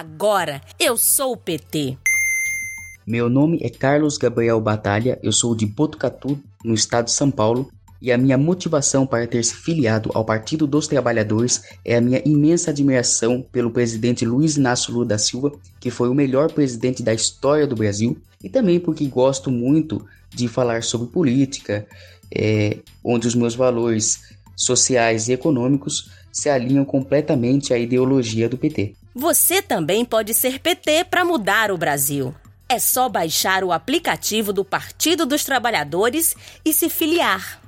Agora eu sou o PT. Meu nome é Carlos Gabriel Batalha, eu sou de Botucatu, no estado de São Paulo, e a minha motivação para ter se filiado ao Partido dos Trabalhadores é a minha imensa admiração pelo presidente Luiz Inácio Lula da Silva, que foi o melhor presidente da história do Brasil, e também porque gosto muito de falar sobre política, é, onde os meus valores sociais e econômicos se alinham completamente à ideologia do PT. Você também pode ser PT para mudar o Brasil. É só baixar o aplicativo do Partido dos Trabalhadores e se filiar.